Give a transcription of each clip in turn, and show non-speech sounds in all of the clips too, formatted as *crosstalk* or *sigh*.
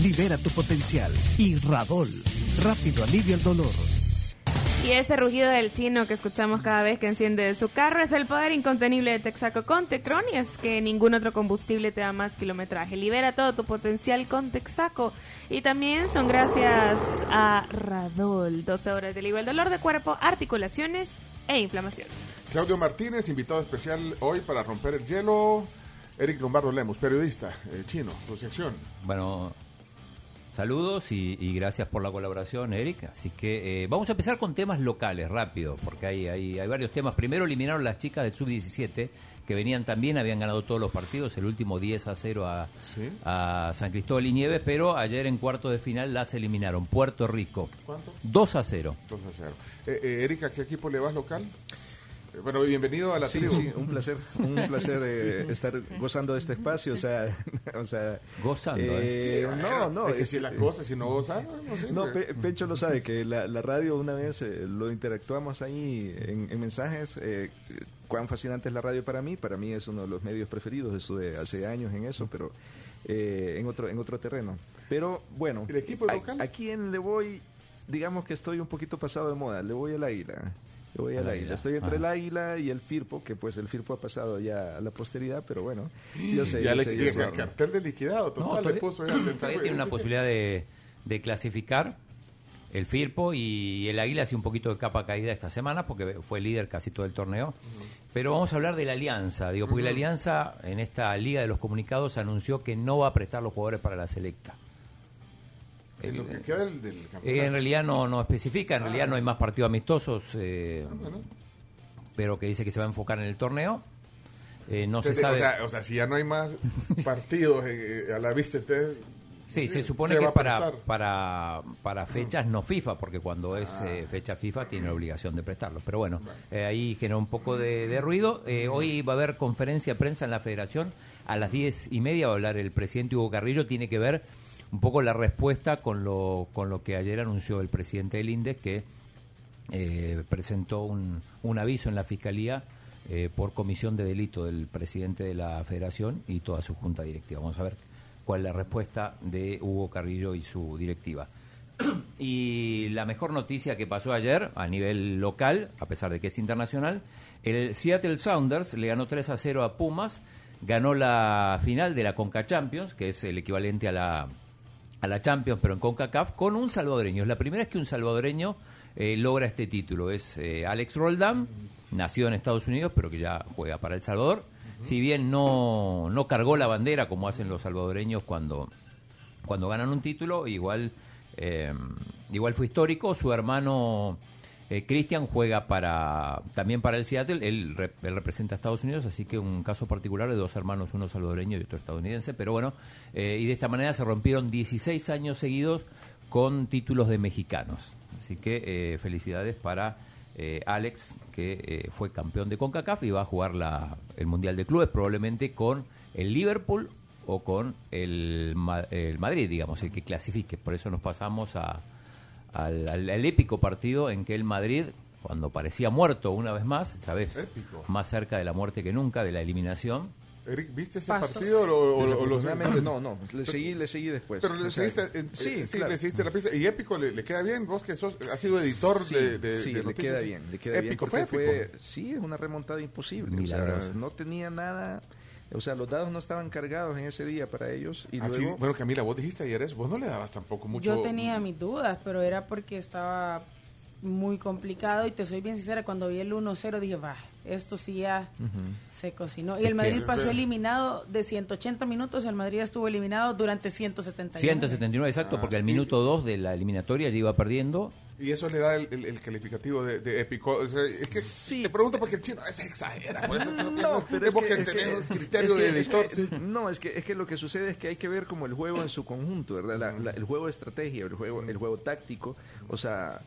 Libera tu potencial y Radol. Rápido alivia el dolor. Y ese rugido del chino que escuchamos cada vez que enciende su carro es el poder incontenible de Texaco con Tecron y es que ningún otro combustible te da más kilometraje. Libera todo tu potencial con Texaco. Y también son gracias a Radol. 12 horas de alivio el dolor de cuerpo, articulaciones e inflamación. Claudio Martínez, invitado especial hoy para romper el hielo. Eric Lombardo Lemos, periodista eh, chino, asociación. Bueno, saludos y, y gracias por la colaboración, Eric. Así que eh, vamos a empezar con temas locales, rápido, porque hay, hay, hay varios temas. Primero eliminaron las chicas del Sub-17, que venían también, habían ganado todos los partidos, el último 10 a 0 a, Sí. a San Cristóbal y Nieves, pero ayer en cuarto de final las eliminaron. Puerto Rico, ¿Cuánto? 2 a 0. 2 a 0. Eh, eh, Erika, ¿a qué equipo le vas local? Eh, bueno, bienvenido a la Sí, tribu. sí, un placer, un *laughs* placer eh, estar gozando de este espacio, o sea, *laughs* o sea, Gozando, eh, Sí, no, no, es que es- si las cosas, si no gozan, no sé. No, Pe- Pecho lo sabe, que la, la radio una vez eh, lo interactuamos ahí en, en mensajes. eh, cuán fascinante es la radio para mí. Para mí es uno de los medios preferidos. Estuve hace años en eso, pero eh, en otro en otro terreno. Pero bueno, ¿El equipo a, local? a quién le voy? Digamos que estoy un poquito pasado de moda. Le voy al águila. Le voy al águila. Águila, Estoy entre ajá. el águila y el Firpo, que pues el Firpo ha pasado ya a la posteridad, pero bueno, yo sé. *gasps* ya yo le sé, yo el cartel de liquidado, total, No, le todavía, puso ya el todavía tiene una posibilidad de, de clasificar el Firpo y el Águila hace un poquito de capa caída esta semana porque fue líder casi todo el torneo. Pero vamos a hablar de la Alianza, digo, porque la Alianza en esta Liga de los Comunicados anunció que no va a prestar los jugadores para la selecta. En lo que queda del, del campeonato. Eh, en realidad no, no especifica, en realidad no hay más partidos amistosos, eh, Ah, bueno. pero que dice que se va a enfocar en el torneo. Eh, no se sabe. O sea, o sea, si ya no hay más *laughs* partidos eh, a la vista, entonces... Sí, se ¿qué supone que para, para, para fechas no FIFA, porque cuando es Ah. eh, fecha FIFA tiene la obligación de prestarlos. Pero bueno, ahí generó un poco de, de ruido. Hoy va a haber conferencia de prensa en la federación. A las diez y media va a hablar el presidente Hugo Carrillo. Tiene que ver un poco la respuesta con lo, con lo que ayer anunció el presidente del INDES, que eh, presentó un, un aviso en la Fiscalía eh, por comisión de delito del presidente de la Federación y toda su junta directiva. Vamos a ver cuál es la respuesta de Hugo Carrillo y su directiva. Y la mejor noticia que pasó ayer a nivel local, a pesar de que es internacional, el Seattle Sounders le ganó 3 a 0 a Pumas, ganó la final de la Conca Champions, que es el equivalente a la, a la Champions, pero en CONCACAF, con un salvadoreño. Es la primera vez que un salvadoreño eh, logra este título. Es eh, Alex Roldán, nacido en Estados Unidos, pero que ya juega para El Salvador. Si bien no, no cargó la bandera como hacen los salvadoreños cuando, cuando ganan un título, igual, eh, igual fue histórico. Su hermano eh, Christian juega para también para el Seattle, él, él representa a Estados Unidos, así que un caso particular de dos hermanos, uno salvadoreño y otro estadounidense, pero bueno, eh, y de esta manera se rompieron 16 años seguidos con títulos de mexicanos. Así que eh, felicidades para eh, Alex, que eh, fue campeón de CONCACAF y va a jugar la, el Mundial de Clubes probablemente con el Liverpool o con el, el Madrid, digamos, el que clasifique. Por eso nos pasamos a, al, al- al épico partido en que el Madrid, cuando parecía muerto una vez más, esta vez Épico. más cerca de la muerte que nunca, de la eliminación, Eric, ¿viste ese Pasó. partido o, o- o- o lo Desafortunadamente, no, no, le seguí, le seguí después. Pero le O sea, seguiste, en- sí, eh, sí, claro. le seguiste la pista. Y épico, ¿le, le queda bien? Vos que sos, has sido editor sí, de, de, sí, de le queda bien, le queda bien. épico, porque fue épico. sí, es una remontada imposible. o sea, no tenía nada, o sea, los dados no estaban cargados en ese día para ellos y Así, luego Ah, bueno, Camila, vos dijiste ayer eso. Vos no le dabas tampoco mucho. Yo tenía mis dudas, pero era porque estaba muy complicado y te soy bien sincera, cuando vi el 1-0 dije, va, esto sí ya se cocinó. Y el Madrid pasó eliminado de 180 minutos, el Madrid estuvo eliminado durante 171. 179 exacto, porque al minuto 2 de la eliminatoria ya iba perdiendo Y eso le da el, el- el calificativo de, de épico. O sea, es que Sí. te pregunto porque el chino a veces exagera. Por eso No, pero es porque que, es tenés que- un criterio de editor. sí. No, es que, es que lo que sucede es que hay que ver como el juego en su conjunto, ¿verdad? La- la- el juego de estrategia, el juego, el juego táctico. O sea,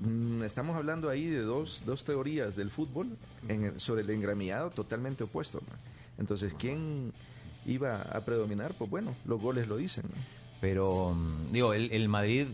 mm, estamos hablando ahí de dos, dos teorías del fútbol en el- sobre el engramillado totalmente opuesto. ¿no? Entonces, ¿quién iba a predominar? Pues bueno, los goles lo dicen. ¿no? Pero, mm, digo, el, el Madrid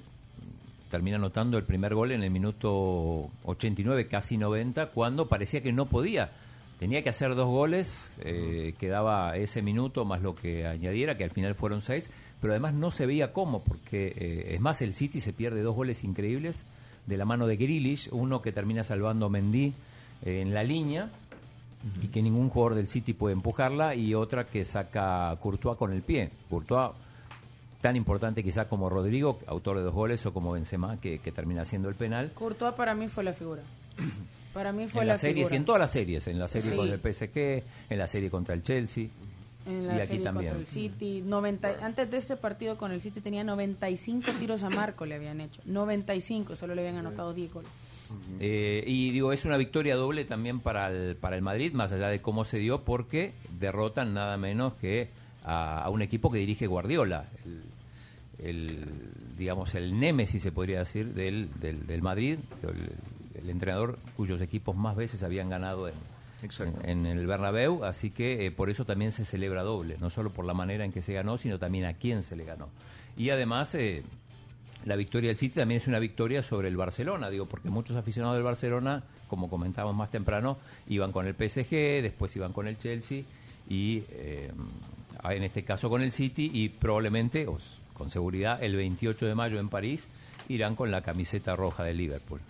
termina anotando el primer gol en el minuto 89, casi 90, cuando parecía que no podía. Tenía que hacer dos goles, eh, quedaba ese minuto más lo que añadiera, que al final fueron seis, pero además no se veía cómo, porque eh, es más, el City se pierde dos goles increíbles de la mano de Grealish, uno que termina salvando a Mendy eh, en la línea, y que ningún jugador del City puede empujarla y otra que saca Courtois con el pie. Courtois tan importante quizá como Rodrigo, autor de dos goles, o como Benzema, que, que termina haciendo el penal. Courtois para mí fue la figura. *clears throat* Para mí fue En la series figura. en todas las series, en la serie Sí. con el PSG, en la serie contra el Chelsea. En la y aquí también. contra el City. 90, antes de ese partido con el City tenía 95 tiros a marco le habían hecho. 95, solo le habían anotado 10 goles. Eh, y digo, es una victoria doble también para el, para el Madrid, más allá de cómo se dio, porque derrotan nada menos que a, a un equipo que dirige Guardiola, el, el, digamos, el némesis, se podría decir, del, del, del Madrid, el, el entrenador cuyos equipos más veces habían ganado en, en el Bernabéu, así que eh, por eso también se celebra doble, no solo por la manera en que se ganó, sino también a quién se le ganó. Y además, eh, la victoria del City también es una victoria sobre el Barcelona, digo, porque muchos aficionados del Barcelona, como comentábamos más temprano, iban con el PSG, después iban con el Chelsea y eh, en este caso con el City y probablemente, o con seguridad, el 28 de mayo en París irán con la camiseta roja de Liverpool,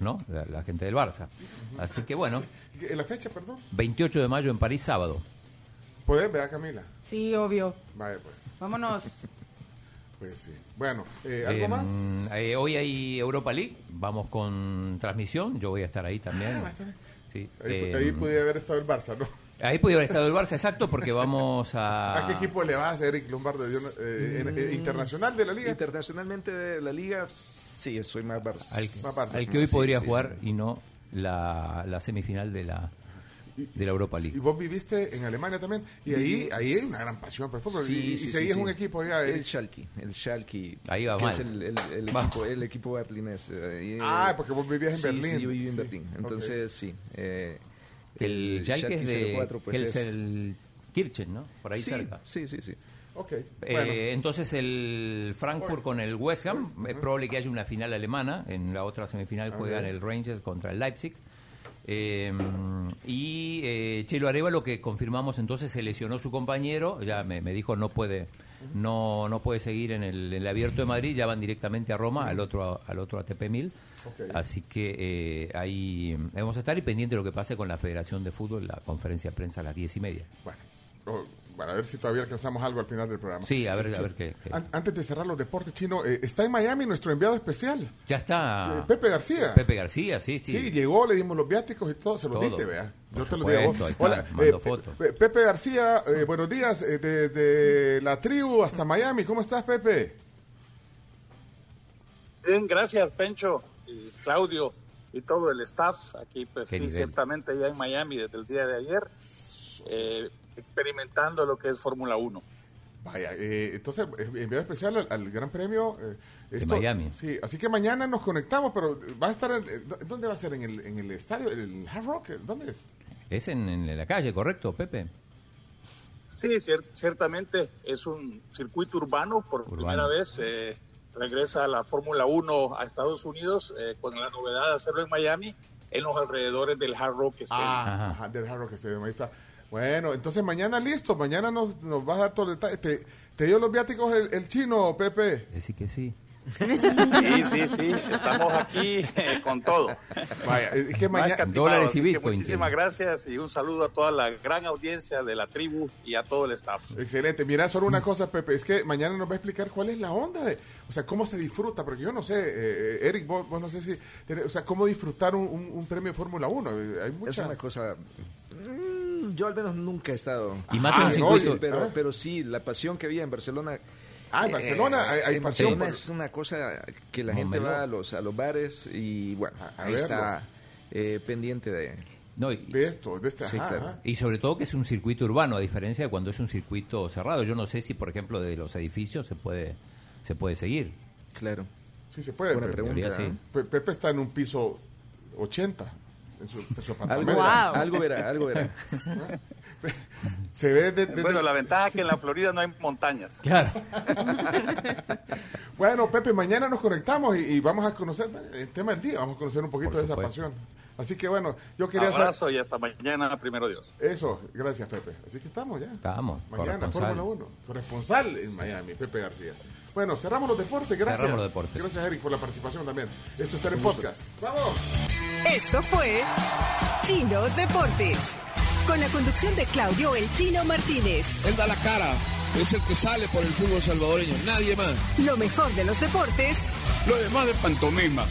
¿no? La, la gente del Barça. Así que bueno, ¿En la fecha, perdón? 28 de mayo en París, sábado. ¿Puedes ver, Camila? Sí, obvio. Vaya, pues. Vámonos. *laughs* Pues sí. Bueno, eh, ¿algo Eh, más? eh, hoy hay Europa League, vamos con transmisión, yo voy a estar ahí también. ahí. Sí, Ahí, eh, ahí podía haber estado el Barça, ¿no? Ahí podía haber estado el Barça, exacto, porque vamos a... *laughs* ¿A qué equipo le vas, Eric Lombardo? Eh, eh, ¿Internacional de la liga? Internacionalmente de la liga, sí, soy más Barça. Al, Más Barça. al que hoy Sí, podría sí, jugar sí. y no la, la semifinal de la, de la Europa Y League. vos viviste en Alemania también. Y ahí, ahí hay una gran pasión por el fútbol. Sí, y y sí, sí, sí. un equipo allá, El. Schalke, el Schalke. Ahí va que mal. es el, el- el equipo, el equipo berlinés. eh, ahí, Ah, porque vos vivías en sí, Berlín. Sí, yo viví en Sí, Berlín. Entonces, sí. eh, El Schalke es de 04, pues, es- el Kirchen, ¿no? Por ahí sí, cerca. Sí, sí, sí. Ok. Eh, bueno, entonces el Frankfurt con el West Ham, es probable que haya una final alemana, en la otra semifinal juegan el Rangers contra el Leipzig. Eh, y eh, Chelo Arevalo que confirmamos entonces se lesionó su compañero, ya me, me dijo no puede no no puede seguir en el, en el abierto de Madrid, ya van directamente a Roma, al otro al otro ATP 1000. Ok. Así que eh, ahí vamos a estar y pendiente de lo que pase con la Federación de Fútbol, la conferencia de prensa a las diez y media. bueno. Bueno, a ver si todavía alcanzamos algo al final del programa. Sí, a ver, a ver qué- qué- An- Antes de cerrar los deportes chinos, eh, está en Miami nuestro enviado especial, Ya está eh, Pepe García. Pepe García, sí, sí. Sí. llegó, le dimos los viáticos y todo, se los Todo. diste, vea. Yo te los supuesto, di a vos. Hola, mando eh, foto. Pe- Pepe García, eh, buenos días, eh, de, de la tribu hasta Miami. ¿Cómo estás, Pepe? Bien, gracias, Pencho y Claudio y todo el staff. Aquí, pues sí, ciertamente ya en Miami desde el día de ayer, eh, experimentando lo que es Fórmula 1. Vaya, eh, entonces, eh, enviado especial al, al Gran Premio. eh, esto- Miami. Sí, así que mañana nos conectamos, pero va a estar, en- eh, ¿dó- ¿dónde va a ser? ¿En el, en el estadio? ¿El Hard Rock? ¿Dónde es? Es en, en la calle, correcto, Pepe. Sí, cier- ciertamente es un circuito urbano. Por Urbano. primera vez eh, regresa la Fórmula 1 a Estados Unidos eh, con la novedad de hacerlo en Miami, en los alrededores del Hard Rock Stadium. Ajá. Ajá, del Hard Rock Stadium, ahí está. Bueno, entonces mañana listo, mañana nos, nos vas a dar todo el detalle. ¿Te, te dio los viáticos el, el chino, Pepe? Decir que sí. Sí, sí, sí, estamos aquí eh, con todo. Vaya, es que mañana... Dólares y Bitcoin Muchísimas gracias y un saludo a toda la gran audiencia de la tribu y a todo el staff. Excelente. Mira, solo una cosa, Pepe, es que mañana nos va a explicar cuál es la onda de, o sea, cómo se disfruta, porque yo no sé, eh, eh, Eric, vos, vos no sé si, tenés- o sea, cómo disfrutar un, un- un premio de Fórmula 1. Eh, Hay Es mucha... una cosa... yo al menos nunca he estado. Y más Ah, en circuito. oye, pero, Ah. pero sí, la pasión que había en Barcelona Ah, en Barcelona hay, hay en pasión. Barcelona por- es una cosa que la No, gente va a los, a los bares y bueno, A- a ahí verlo. está eh, pendiente de... No, y, de esto, de este. Sí, ajá, claro. ajá. y sobre todo que es un circuito urbano, a diferencia de cuando es un circuito cerrado. Yo no sé si, por ejemplo, de los edificios se puede, se puede seguir. Claro. Sí, se puede. Buena Pepe. pregunta. teoría, sí. ¿eh? Pe- Pepe está en un piso 80 en su, en su Algo, apartamento. verá, Wow. algo verá, algo verá. *laughs* Se ve de- de- Bueno, de- la ventaja es que en la Florida no hay montañas. Claro. *laughs* Bueno, Pepe, mañana nos conectamos y, y vamos a conocer el tema del día, vamos a conocer un poquito de esa pasión. Así que bueno, yo quería saber Abrazo y hasta mañana, primero Dios. eso. Gracias, Pepe. Así que estamos ya. Estamos, Mañana. Fórmula 1. Corresponsal en Miami, Pepe García. Bueno, cerramos los deportes. Gracias. Cerramos los deportes. Gracias, Eric, por la participación también. Esto está en podcast. ¡Vamos! Esto fue Chino Deportes. Con la conducción de Claudio El Chino Martínez. Él da la cara, es el que sale por el fútbol salvadoreño, nadie más. Lo mejor de los deportes Lo demás de pantomima.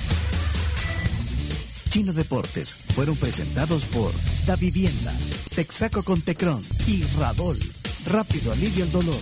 Chino Deportes fueron presentados por Da Vivienda, Texaco con Tecron y Radol. Rápido alivio el dolor.